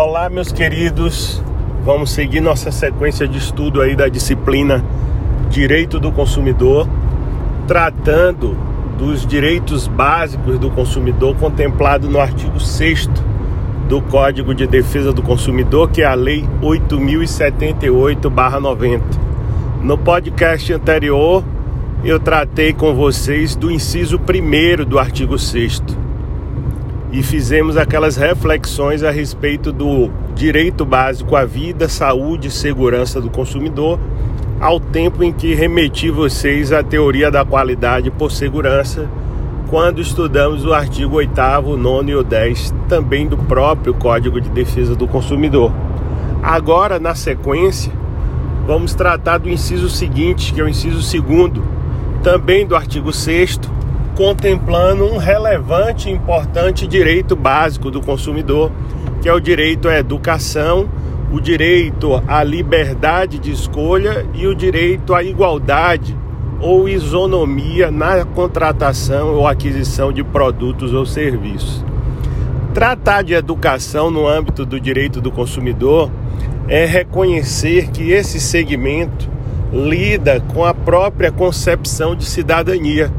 Olá, meus queridos. Vamos seguir nossa sequência de estudo aí da disciplina Direito do Consumidor, tratando dos direitos básicos do consumidor contemplado no artigo 6 do Código de Defesa do Consumidor, que é a Lei 8078/90. No podcast anterior, eu tratei com vocês do inciso 1 do artigo 6 e fizemos aquelas reflexões a respeito do direito básico à vida, saúde e segurança do consumidor, ao tempo em que remeti vocês à teoria da qualidade por segurança, quando estudamos o artigo 8, 9 e o 10, também do próprio Código de Defesa do Consumidor. Agora, na sequência, vamos tratar do inciso seguinte, que é o inciso segundo, também do artigo 6 contemplando um relevante e importante direito básico do consumidor, que é o direito à educação, o direito à liberdade de escolha e o direito à igualdade ou isonomia na contratação ou aquisição de produtos ou serviços. Tratar de educação no âmbito do direito do consumidor é reconhecer que esse segmento lida com a própria concepção de cidadania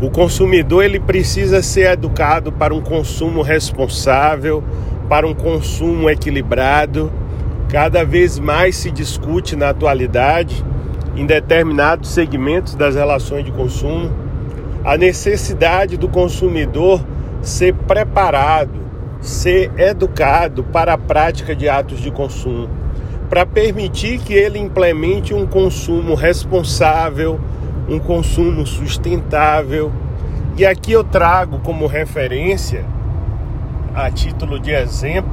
o consumidor ele precisa ser educado para um consumo responsável, para um consumo equilibrado. Cada vez mais se discute na atualidade, em determinados segmentos das relações de consumo, a necessidade do consumidor ser preparado, ser educado para a prática de atos de consumo, para permitir que ele implemente um consumo responsável, um consumo sustentável. E aqui eu trago como referência, a título de exemplo,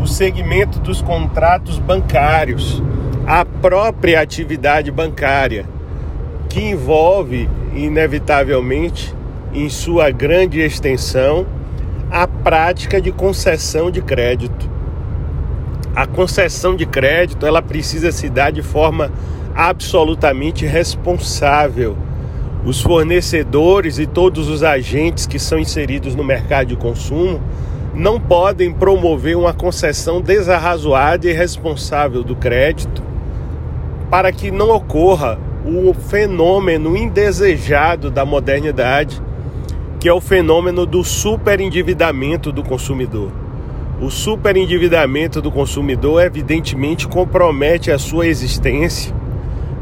o segmento dos contratos bancários, a própria atividade bancária, que envolve, inevitavelmente, em sua grande extensão, a prática de concessão de crédito. A concessão de crédito ela precisa se dar de forma absolutamente responsável. Os fornecedores e todos os agentes que são inseridos no mercado de consumo não podem promover uma concessão desarrazoada e irresponsável do crédito para que não ocorra o fenômeno indesejado da modernidade, que é o fenômeno do superendividamento do consumidor. O superendividamento do consumidor evidentemente compromete a sua existência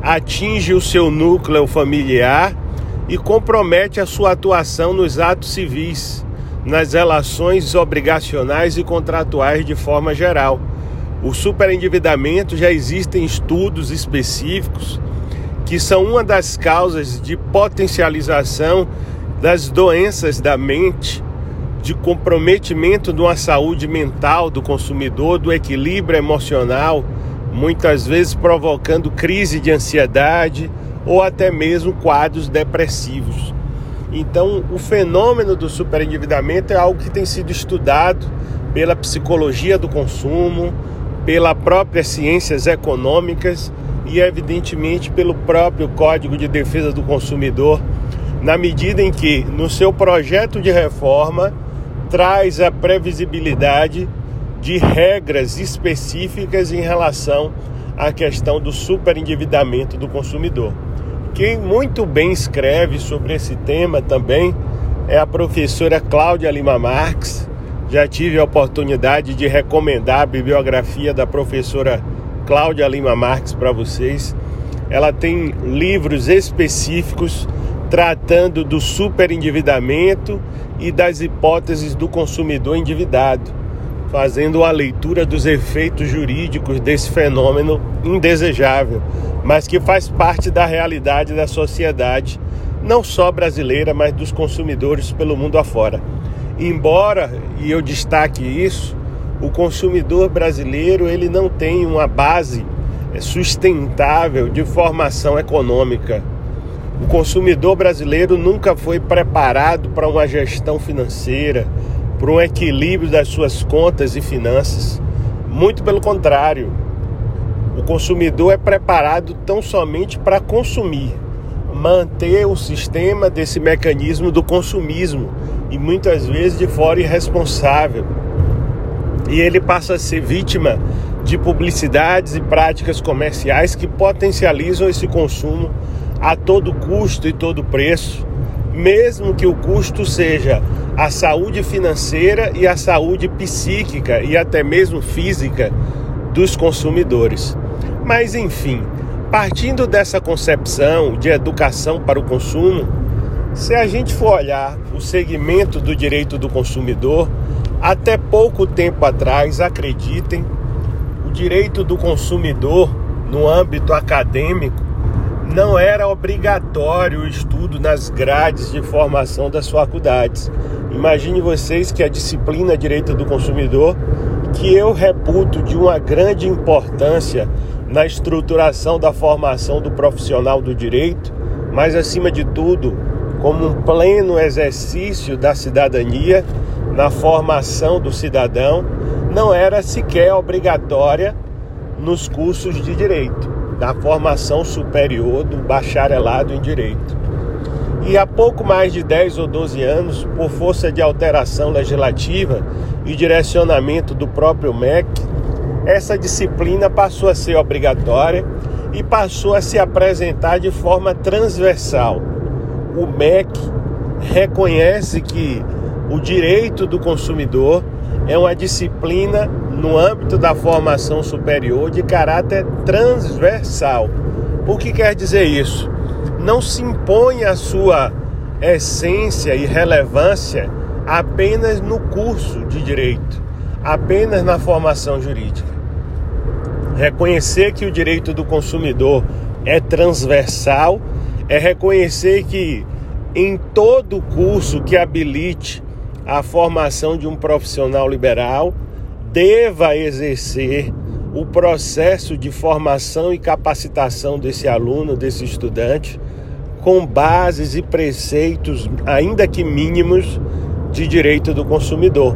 atinge o seu núcleo familiar e compromete a sua atuação nos atos civis, nas relações obrigacionais e contratuais de forma geral. O superendividamento já existem estudos específicos que são uma das causas de potencialização das doenças da mente, de comprometimento de uma saúde mental do consumidor, do equilíbrio emocional muitas vezes provocando crise de ansiedade ou até mesmo quadros depressivos. Então, o fenômeno do superendividamento é algo que tem sido estudado pela psicologia do consumo, pela própria ciências econômicas e evidentemente pelo próprio Código de Defesa do Consumidor, na medida em que no seu projeto de reforma traz a previsibilidade de regras específicas em relação à questão do superendividamento do consumidor. Quem muito bem escreve sobre esse tema também é a professora Cláudia Lima Marques. Já tive a oportunidade de recomendar a bibliografia da professora Cláudia Lima Marques para vocês. Ela tem livros específicos tratando do superendividamento e das hipóteses do consumidor endividado fazendo a leitura dos efeitos jurídicos desse fenômeno indesejável, mas que faz parte da realidade da sociedade, não só brasileira, mas dos consumidores pelo mundo afora. Embora, e eu destaque isso, o consumidor brasileiro ele não tem uma base sustentável de formação econômica. O consumidor brasileiro nunca foi preparado para uma gestão financeira, para um equilíbrio das suas contas e finanças. Muito pelo contrário, o consumidor é preparado tão somente para consumir, manter o sistema desse mecanismo do consumismo e muitas vezes de forma irresponsável. e ele passa a ser vítima de publicidades e práticas comerciais que potencializam esse consumo a todo custo e todo preço, mesmo que o custo seja a saúde financeira e a saúde psíquica e até mesmo física dos consumidores. Mas enfim, partindo dessa concepção de educação para o consumo, se a gente for olhar o segmento do direito do consumidor, até pouco tempo atrás, acreditem, o direito do consumidor no âmbito acadêmico não era obrigatório o estudo nas grades de formação das faculdades. Imagine vocês que a disciplina Direito do Consumidor, que eu reputo de uma grande importância na estruturação da formação do profissional do direito, mas acima de tudo, como um pleno exercício da cidadania na formação do cidadão, não era sequer obrigatória nos cursos de direito, da formação superior do bacharelado em direito. E há pouco mais de 10 ou 12 anos, por força de alteração legislativa e direcionamento do próprio MEC, essa disciplina passou a ser obrigatória e passou a se apresentar de forma transversal. O MEC reconhece que o direito do consumidor é uma disciplina no âmbito da formação superior de caráter transversal. O que quer dizer isso? Não se impõe a sua essência e relevância apenas no curso de direito, apenas na formação jurídica. Reconhecer que o direito do consumidor é transversal é reconhecer que em todo curso que habilite a formação de um profissional liberal deva exercer o processo de formação e capacitação desse aluno, desse estudante, com bases e preceitos, ainda que mínimos, de direito do consumidor.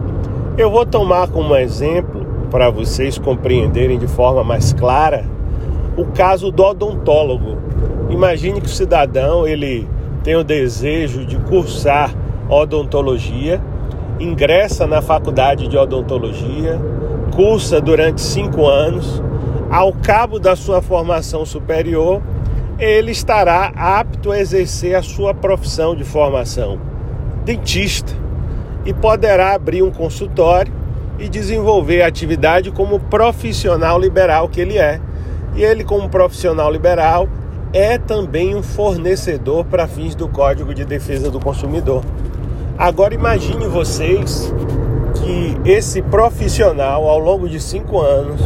Eu vou tomar como exemplo, para vocês compreenderem de forma mais clara, o caso do odontólogo. Imagine que o cidadão ele tem o desejo de cursar odontologia ingressa na faculdade de odontologia, cursa durante cinco anos. Ao cabo da sua formação superior, ele estará apto a exercer a sua profissão de formação, dentista, e poderá abrir um consultório e desenvolver a atividade como profissional liberal que ele é. E ele, como profissional liberal, é também um fornecedor para fins do Código de Defesa do Consumidor. Agora imagine vocês que esse profissional, ao longo de cinco anos,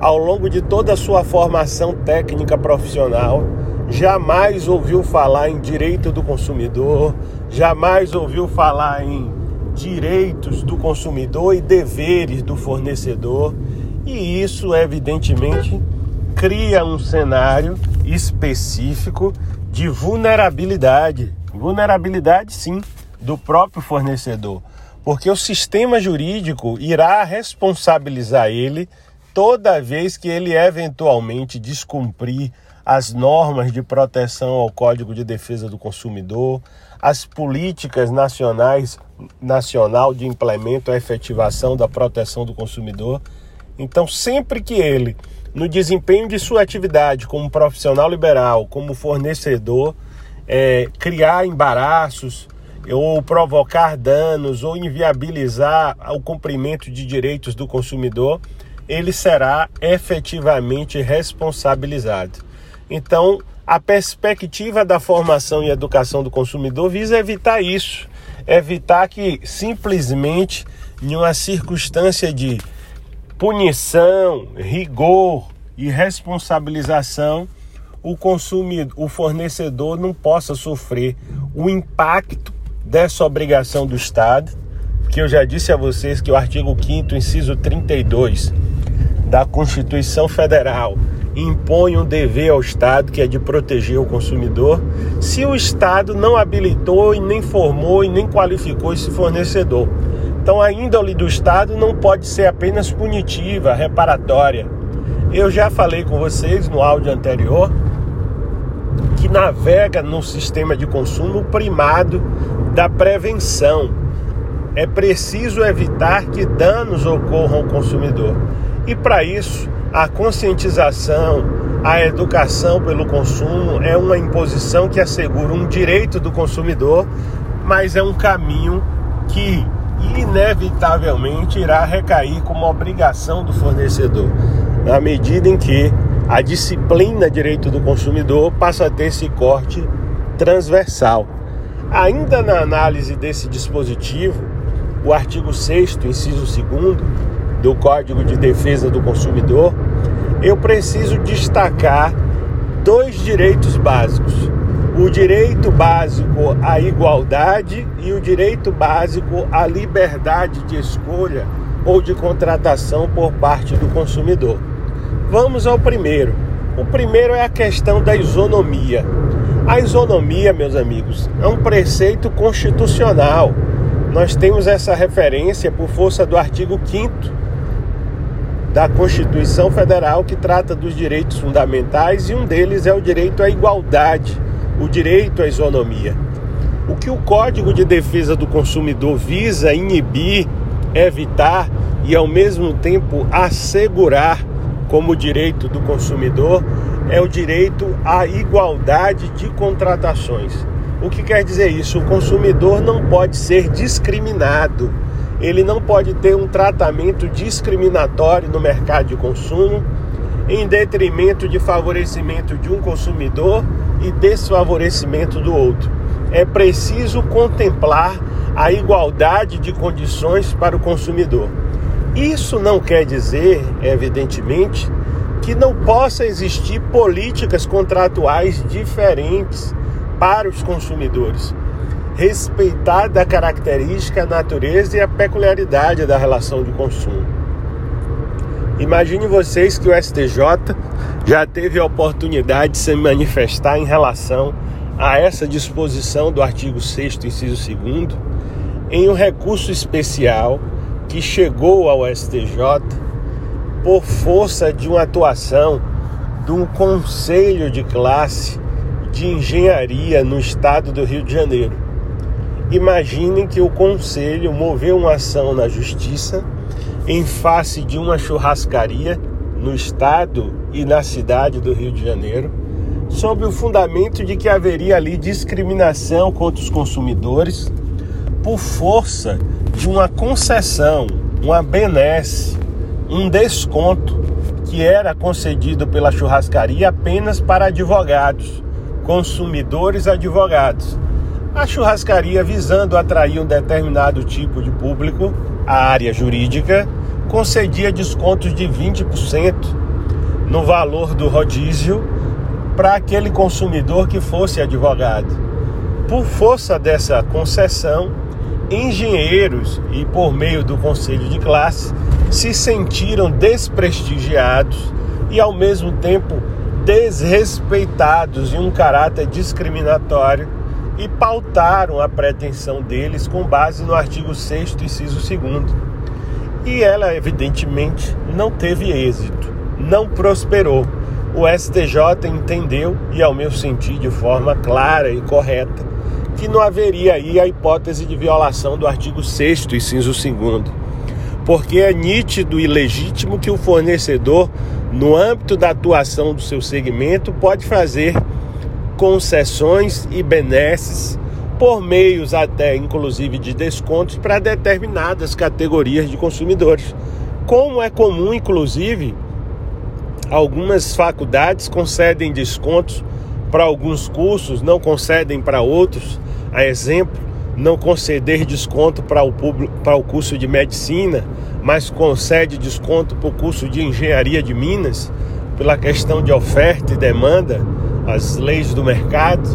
ao longo de toda a sua formação técnica profissional, jamais ouviu falar em direito do consumidor, jamais ouviu falar em direitos do consumidor e deveres do fornecedor, e isso evidentemente cria um cenário específico de vulnerabilidade. Vulnerabilidade, sim do próprio fornecedor, porque o sistema jurídico irá responsabilizar ele toda vez que ele eventualmente descumprir as normas de proteção ao Código de Defesa do Consumidor, as políticas nacionais nacional de implemento e efetivação da proteção do consumidor. Então, sempre que ele, no desempenho de sua atividade como profissional liberal, como fornecedor, é, criar embaraços, ou provocar danos ou inviabilizar o cumprimento de direitos do consumidor, ele será efetivamente responsabilizado. Então, a perspectiva da formação e educação do consumidor visa evitar isso, evitar que simplesmente em uma circunstância de punição, rigor e responsabilização, o consumidor, o fornecedor não possa sofrer o impacto dessa obrigação do Estado, que eu já disse a vocês que o artigo 5 inciso 32 da Constituição Federal impõe um dever ao Estado que é de proteger o consumidor, se o Estado não habilitou e nem formou e nem qualificou esse fornecedor. Então a índole do Estado não pode ser apenas punitiva, reparatória. Eu já falei com vocês no áudio anterior que navega no sistema de consumo primado da prevenção. é preciso evitar que danos ocorram ao consumidor. E para isso, a conscientização, a educação pelo consumo é uma imposição que assegura um direito do consumidor, mas é um caminho que inevitavelmente irá recair como obrigação do fornecedor, na medida em que a disciplina direito do consumidor passa a ter esse corte transversal. Ainda na análise desse dispositivo, o artigo 6, inciso 2 do Código de Defesa do Consumidor, eu preciso destacar dois direitos básicos: o direito básico à igualdade e o direito básico à liberdade de escolha ou de contratação por parte do consumidor. Vamos ao primeiro. O primeiro é a questão da isonomia. A isonomia, meus amigos, é um preceito constitucional. Nós temos essa referência por força do artigo 5 da Constituição Federal que trata dos direitos fundamentais e um deles é o direito à igualdade, o direito à isonomia. O que o Código de Defesa do Consumidor visa inibir, evitar e ao mesmo tempo assegurar como direito do consumidor é o direito à igualdade de contratações. O que quer dizer isso? O consumidor não pode ser discriminado ele não pode ter um tratamento discriminatório no mercado de consumo, em detrimento de favorecimento de um consumidor e desfavorecimento do outro. É preciso contemplar a igualdade de condições para o consumidor. Isso não quer dizer, evidentemente, que não possa existir políticas contratuais diferentes para os consumidores respeitada a característica, a natureza e a peculiaridade da relação de consumo. Imagine vocês que o STJ já teve a oportunidade de se manifestar em relação a essa disposição do artigo 6 inciso 2 em um recurso especial que chegou ao STJ por força de uma atuação de um conselho de classe de engenharia no estado do Rio de Janeiro. Imaginem que o conselho moveu uma ação na justiça em face de uma churrascaria no estado e na cidade do Rio de Janeiro, sob o fundamento de que haveria ali discriminação contra os consumidores por força de uma concessão, uma benesse, um desconto que era concedido pela churrascaria apenas para advogados, consumidores advogados a churrascaria, visando atrair um determinado tipo de público, a área jurídica, concedia descontos de 20% no valor do rodízio para aquele consumidor que fosse advogado. Por força dessa concessão, engenheiros e por meio do conselho de classe se sentiram desprestigiados e ao mesmo tempo desrespeitados em um caráter discriminatório e pautaram a pretensão deles com base no artigo 6 inciso 2 e ela evidentemente não teve êxito, não prosperou. O STJ entendeu, e ao meu sentir de forma clara e correta, que não haveria aí a hipótese de violação do artigo 6 inciso 2 porque é nítido e legítimo que o fornecedor, no âmbito da atuação do seu segmento, pode fazer concessões e benesses por meios até inclusive de descontos para determinadas categorias de consumidores. Como é comum, inclusive, algumas faculdades concedem descontos para alguns cursos, não concedem para outros. A exemplo, não conceder desconto para o, público, para o curso de medicina, mas concede desconto para o curso de engenharia de Minas, pela questão de oferta e demanda as leis do mercado,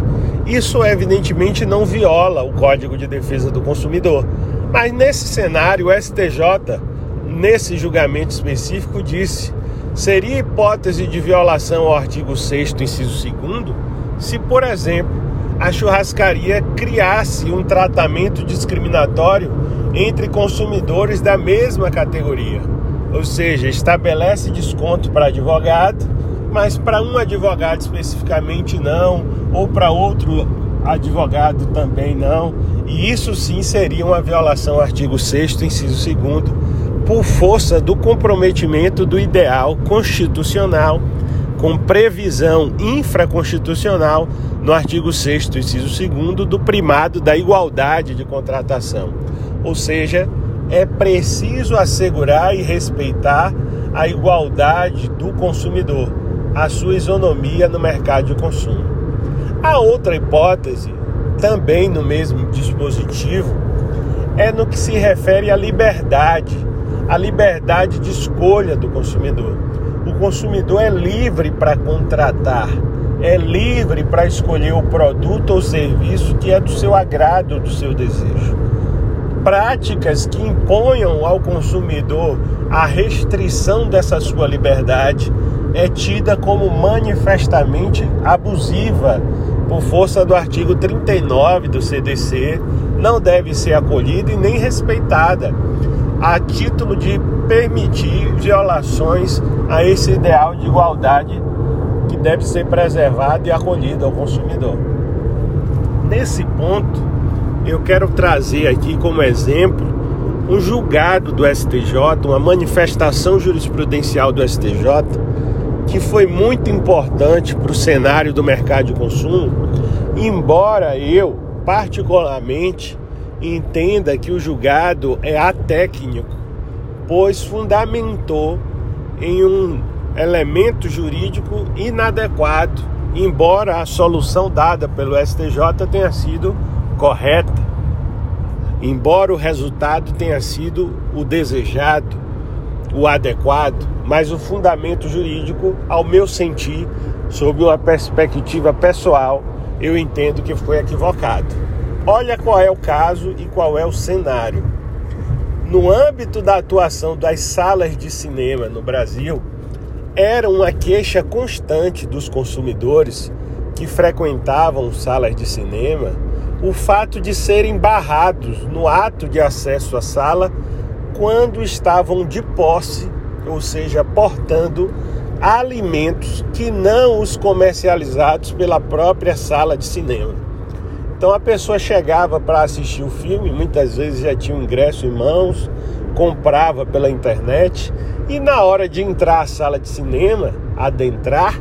isso evidentemente não viola o Código de Defesa do Consumidor. Mas nesse cenário, o STJ, nesse julgamento específico, disse: seria hipótese de violação ao artigo 6, inciso 2, se, por exemplo, a churrascaria criasse um tratamento discriminatório entre consumidores da mesma categoria. Ou seja, estabelece desconto para advogado mas para um advogado especificamente não, ou para outro advogado também não, E isso sim seria uma violação ao artigo 6 inciso 2 por força do comprometimento do ideal constitucional com previsão infraconstitucional no artigo 6 inciso 2 do primado da igualdade de contratação. Ou seja, é preciso assegurar e respeitar a igualdade do consumidor, a sua isonomia no mercado de consumo. A outra hipótese, também no mesmo dispositivo, é no que se refere à liberdade, a liberdade de escolha do consumidor. Consumidor é livre para contratar, é livre para escolher o produto ou serviço que é do seu agrado, do seu desejo. Práticas que imponham ao consumidor a restrição dessa sua liberdade é tida como manifestamente abusiva por força do artigo 39 do CDC, não deve ser acolhida e nem respeitada. A título de permitir violações a esse ideal de igualdade que deve ser preservado e acolhido ao consumidor. Nesse ponto, eu quero trazer aqui como exemplo um julgado do STJ, uma manifestação jurisprudencial do STJ, que foi muito importante para o cenário do mercado de consumo, embora eu, particularmente, entenda que o julgado é atécnico, pois fundamentou em um elemento jurídico inadequado, embora a solução dada pelo STJ tenha sido correta, embora o resultado tenha sido o desejado, o adequado, mas o fundamento jurídico, ao meu sentir, sob uma perspectiva pessoal, eu entendo que foi equivocado. Olha qual é o caso e qual é o cenário. No âmbito da atuação das salas de cinema no Brasil, era uma queixa constante dos consumidores que frequentavam salas de cinema o fato de serem barrados no ato de acesso à sala quando estavam de posse, ou seja, portando alimentos que não os comercializados pela própria sala de cinema. Então a pessoa chegava para assistir o filme, muitas vezes já tinha o ingresso em mãos, comprava pela internet e na hora de entrar à sala de cinema, adentrar,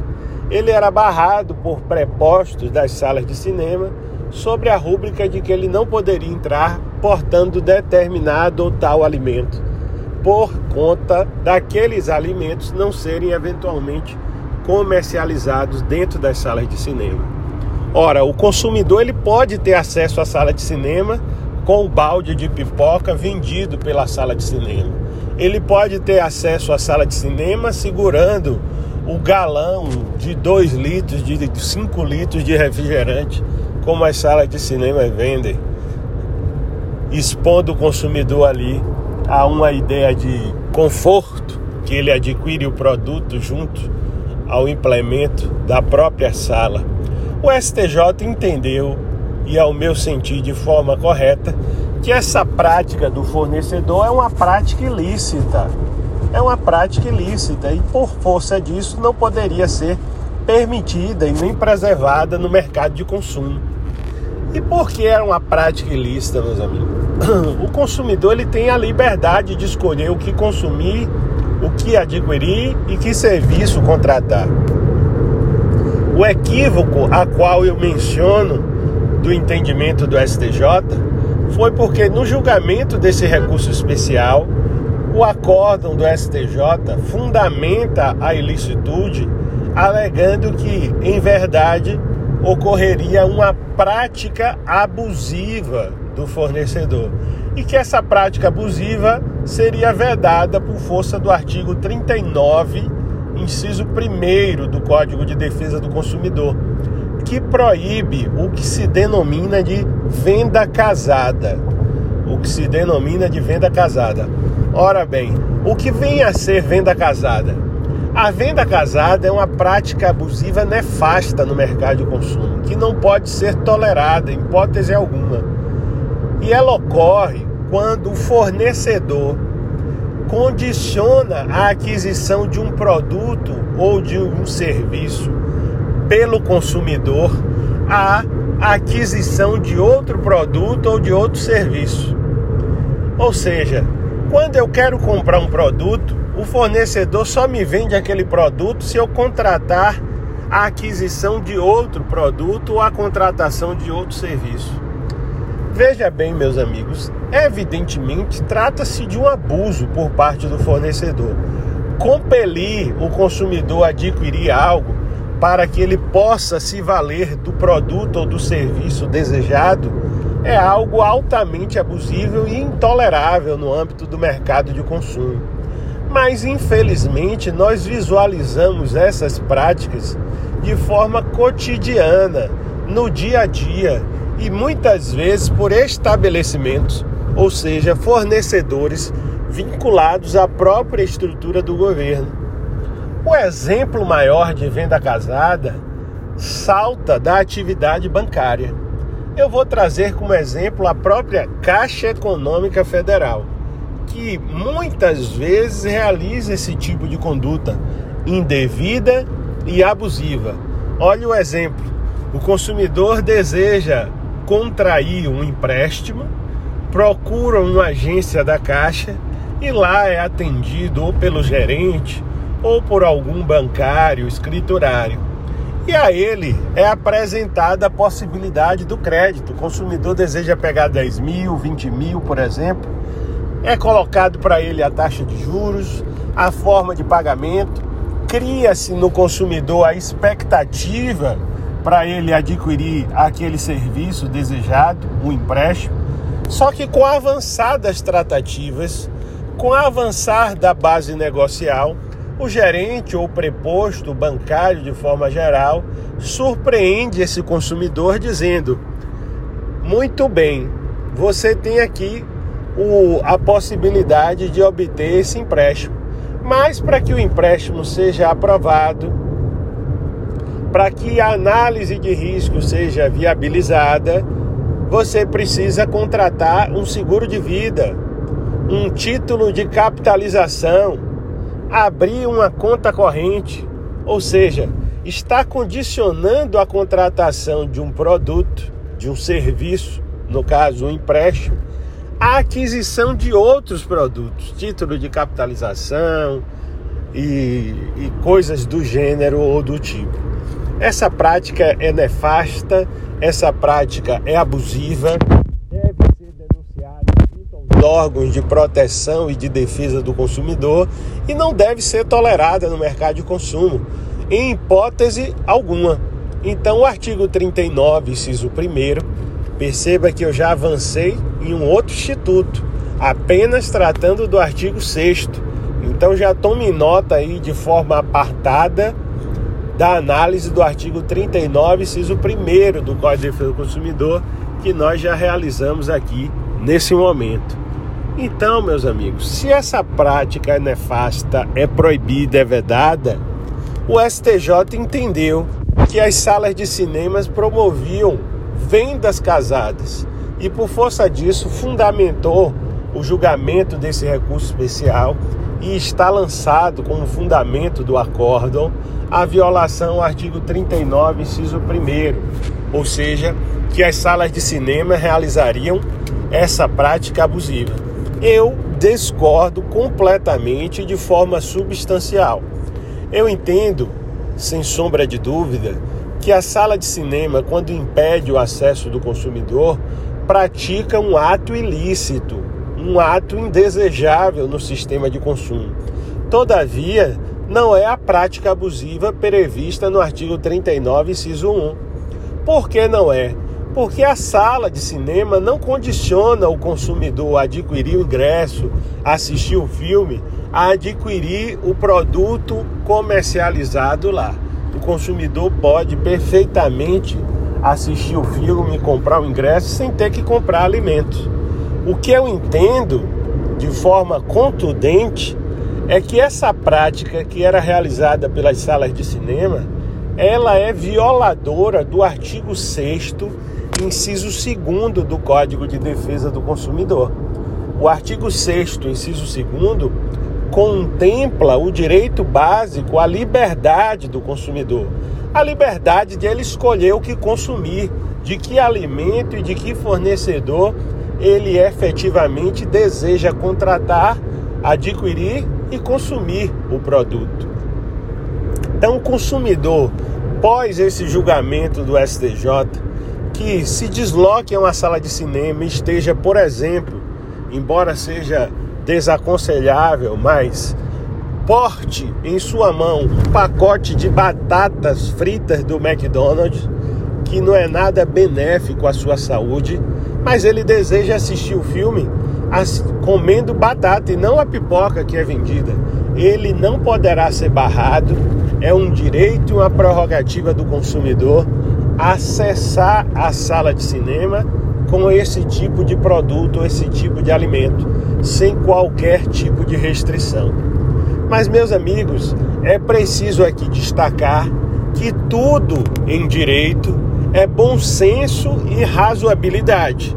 ele era barrado por prepostos das salas de cinema sobre a rúbrica de que ele não poderia entrar portando determinado ou tal alimento, por conta daqueles alimentos não serem eventualmente comercializados dentro das salas de cinema. Ora, o consumidor ele pode ter acesso à sala de cinema com o balde de pipoca vendido pela sala de cinema. Ele pode ter acesso à sala de cinema segurando o galão de 2 litros, de 5 litros de refrigerante como as salas de cinema vendem, expondo o consumidor ali a uma ideia de conforto que ele adquire o produto junto ao implemento da própria sala. O STJ entendeu, e ao meu sentir de forma correta, que essa prática do fornecedor é uma prática ilícita. É uma prática ilícita e por força disso não poderia ser permitida e nem preservada no mercado de consumo. E por que era uma prática ilícita, meus amigos? O consumidor ele tem a liberdade de escolher o que consumir, o que adquirir e que serviço contratar. O equívoco a qual eu menciono do entendimento do STJ foi porque no julgamento desse recurso especial, o acórdão do STJ fundamenta a ilicitude alegando que, em verdade, ocorreria uma prática abusiva do fornecedor. E que essa prática abusiva seria vedada por força do artigo 39, inciso 1 do Código de Defesa do Consumidor, que proíbe o que se denomina de venda casada. O que se denomina de venda casada. Ora bem, o que vem a ser venda casada? A venda casada é uma prática abusiva nefasta no mercado de consumo, que não pode ser tolerada em hipótese alguma. E ela ocorre quando o fornecedor condiciona a aquisição de um produto ou de um serviço pelo consumidor a aquisição de outro produto ou de outro serviço. Ou seja, quando eu quero comprar um produto, o fornecedor só me vende aquele produto se eu contratar a aquisição de outro produto ou a contratação de outro serviço. Veja bem, meus amigos, evidentemente trata-se de um abuso por parte do fornecedor. Compelir o consumidor a adquirir algo para que ele possa se valer do produto ou do serviço desejado é algo altamente abusivo e intolerável no âmbito do mercado de consumo. Mas infelizmente nós visualizamos essas práticas de forma cotidiana, no dia a dia e muitas vezes por estabelecimentos, ou seja, fornecedores vinculados à própria estrutura do governo. O exemplo maior de venda casada salta da atividade bancária. Eu vou trazer como exemplo a própria Caixa Econômica Federal que muitas vezes realiza esse tipo de conduta indevida e abusiva. Olha o exemplo: o consumidor deseja contrair um empréstimo, procura uma agência da Caixa e lá é atendido ou pelo gerente ou por algum bancário, escriturário. E a ele é apresentada a possibilidade do crédito. O consumidor deseja pegar 10 mil, 20 mil, por exemplo, é colocado para ele a taxa de juros, a forma de pagamento, cria-se no consumidor a expectativa para ele adquirir aquele serviço desejado, o um empréstimo. Só que com avançadas tratativas, com avançar da base negocial, o gerente ou preposto bancário, de forma geral, surpreende esse consumidor dizendo: Muito bem, você tem aqui o, a possibilidade de obter esse empréstimo. Mas para que o empréstimo seja aprovado, para que a análise de risco seja viabilizada, você precisa contratar um seguro de vida, um título de capitalização, abrir uma conta corrente, ou seja, está condicionando a contratação de um produto, de um serviço, no caso, um empréstimo, a aquisição de outros produtos, título de capitalização e, e coisas do gênero ou do tipo. Essa prática é nefasta, essa prática é abusiva, deve ser denunciada aos órgãos de proteção e de defesa do consumidor e não deve ser tolerada no mercado de consumo, em hipótese alguma. Então, o artigo 39, inciso 1 Perceba que eu já avancei em um outro instituto, apenas tratando do artigo 6. Então já tome nota aí de forma apartada da análise do artigo 39, inciso 1 do Código de Defesa do Consumidor, que nós já realizamos aqui nesse momento. Então, meus amigos, se essa prática é nefasta, é proibida, é vedada, o STJ entendeu que as salas de cinemas promoviam vendas casadas e, por força disso, fundamentou o julgamento desse recurso especial e está lançado como fundamento do acórdão a violação ao artigo 39, inciso 1, ou seja, que as salas de cinema realizariam essa prática abusiva. Eu discordo completamente de forma substancial. Eu entendo, sem sombra de dúvida, que a sala de cinema, quando impede o acesso do consumidor, pratica um ato ilícito, um ato indesejável no sistema de consumo. Todavia, não é a prática abusiva prevista no artigo 39, inciso 1. Por que não é? Porque a sala de cinema não condiciona o consumidor a adquirir o ingresso, assistir o filme, a adquirir o produto comercializado lá o consumidor pode perfeitamente assistir o filme comprar o ingresso sem ter que comprar alimentos. O que eu entendo de forma contundente é que essa prática que era realizada pelas salas de cinema, ela é violadora do artigo 6 inciso 2 do Código de Defesa do Consumidor. O artigo 6 inciso 2 contempla o direito básico à liberdade do consumidor, a liberdade de ele escolher o que consumir, de que alimento e de que fornecedor ele efetivamente deseja contratar, adquirir e consumir o produto. Então, o consumidor, pós esse julgamento do STJ, que se desloque a uma sala de cinema e esteja, por exemplo, embora seja desaconselhável, mas porte em sua mão um pacote de batatas fritas do McDonald's, que não é nada benéfico à sua saúde, mas ele deseja assistir o filme comendo batata e não a pipoca que é vendida. Ele não poderá ser barrado, é um direito e uma prerrogativa do consumidor acessar a sala de cinema com esse tipo de produto, esse tipo de alimento, sem qualquer tipo de restrição. Mas, meus amigos, é preciso aqui destacar que tudo em direito é bom senso e razoabilidade.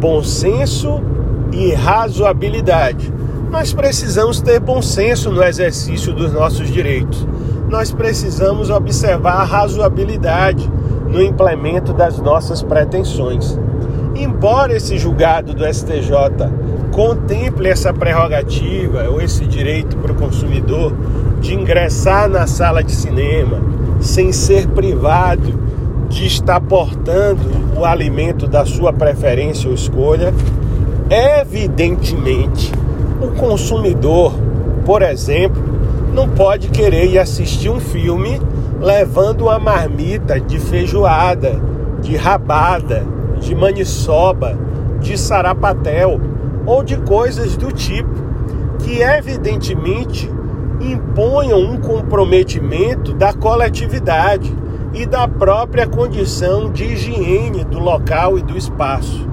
Bom senso e razoabilidade. Nós precisamos ter bom senso no exercício dos nossos direitos. Nós precisamos observar a razoabilidade no implemento das nossas pretensões. Embora esse julgado do STJ contemple essa prerrogativa ou esse direito para o consumidor de ingressar na sala de cinema sem ser privado de estar portando o alimento da sua preferência ou escolha, evidentemente o consumidor, por exemplo, não pode querer ir assistir um filme levando uma marmita de feijoada, de rabada, de maniçoba, de sarapatel ou de coisas do tipo que evidentemente imponham um comprometimento da coletividade e da própria condição de higiene do local e do espaço.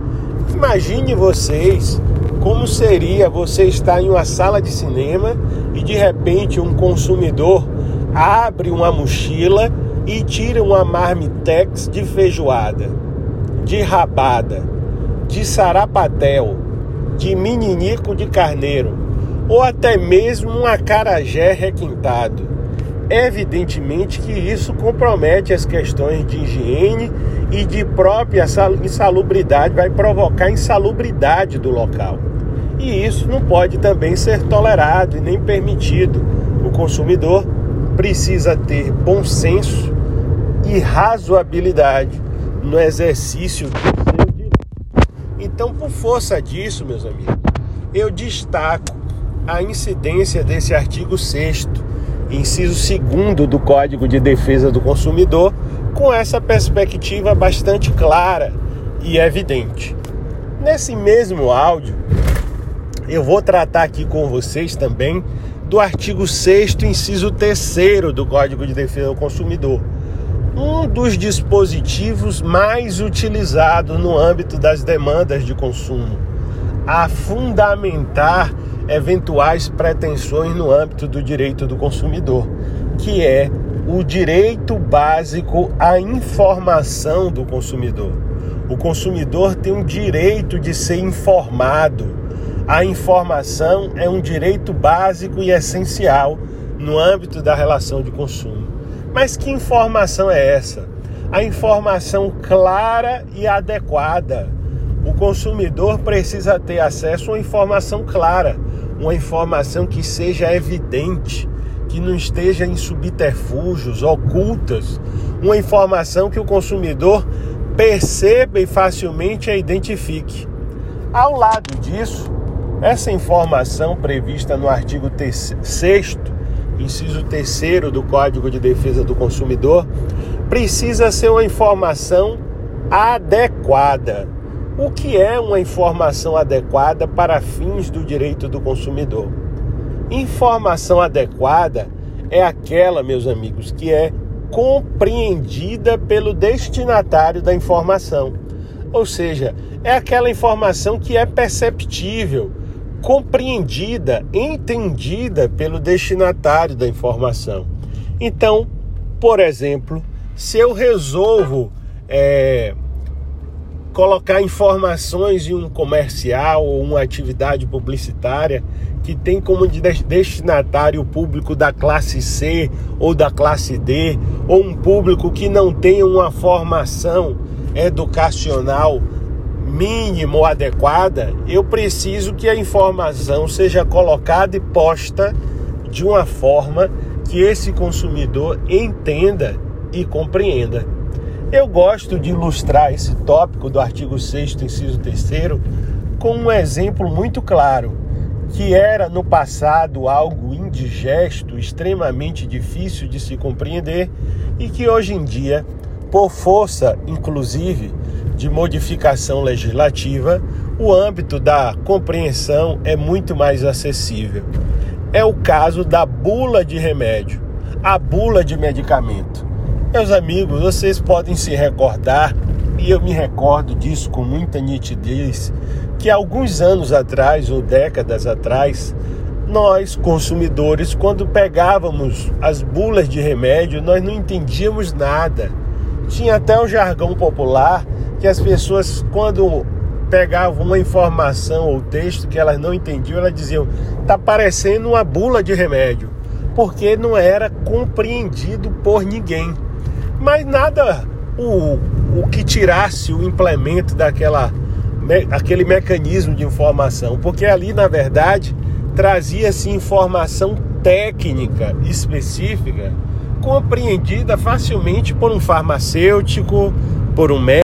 Imagine vocês como seria você estar em uma sala de cinema e de repente um consumidor abre uma mochila e tira uma marmitex de feijoada, de rabada, de sarapatel, de meninico de carneiro ou até mesmo um acarajé requintado. Evidentemente que isso compromete as questões de higiene e de própria insalubridade, vai provocar insalubridade do local. E isso não pode também ser tolerado e nem permitido. O consumidor precisa ter bom senso e razoabilidade no exercício do seu direito. Então, por força disso, meus amigos, eu destaco a incidência desse artigo 6 inciso 2 do Código de Defesa do Consumidor, com essa perspectiva bastante clara e evidente. Nesse mesmo áudio, eu vou tratar aqui com vocês também do artigo 6 inciso 3 do Código de Defesa do Consumidor, um dos dispositivos mais utilizados no âmbito das demandas de consumo, a fundamentar eventuais pretensões no âmbito do direito do consumidor, que é o direito básico à informação do consumidor. O consumidor tem um direito de ser informado. A informação é um direito básico e essencial no âmbito da relação de consumo. Mas que informação é essa? A informação clara e adequada. O consumidor precisa ter acesso a uma informação clara uma informação que seja evidente, que não esteja em subterfúgios ocultas, uma informação que o consumidor perceba e facilmente a identifique. Ao lado disso, essa informação prevista no artigo 6 inciso 3 do Código de Defesa do Consumidor, precisa ser uma informação adequada o que é uma informação adequada para fins do direito do consumidor? Informação adequada é aquela, meus amigos, que é compreendida pelo destinatário da informação. Ou seja, é aquela informação que é perceptível, compreendida, entendida pelo destinatário da informação. Então, por exemplo, se eu resolvo é, colocar informações em um comercial ou uma atividade publicitária que tem como destinatário o público da classe C ou da classe D, ou um público que não tenha uma formação educacional mínima ou adequada, eu preciso que a informação seja colocada e posta de uma forma que esse consumidor entenda e compreenda. Eu gosto de ilustrar esse tópico do artigo 6 inciso 3 com um exemplo muito claro, que era no passado algo indigesto, extremamente difícil de se compreender e que hoje em dia, por força inclusive de modificação legislativa, o âmbito da compreensão é muito mais acessível. É o caso da bula de remédio, a bula de medicamento. Meus amigos, vocês podem se recordar, e eu me recordo disso com muita nitidez, que alguns anos atrás ou décadas atrás, nós, consumidores, quando pegávamos as bulas de remédio, nós não entendíamos nada. Tinha até o jargão popular que as pessoas, quando pegavam uma informação ou texto que elas não entendiam, elas diziam: tá parecendo uma bula de remédio, porque não era compreendido por ninguém. Mas nada o, o que tirasse o implemento daquela aquele mecanismo de informação, porque ali na verdade trazia-se informação técnica específica compreendida facilmente por um farmacêutico, por um médico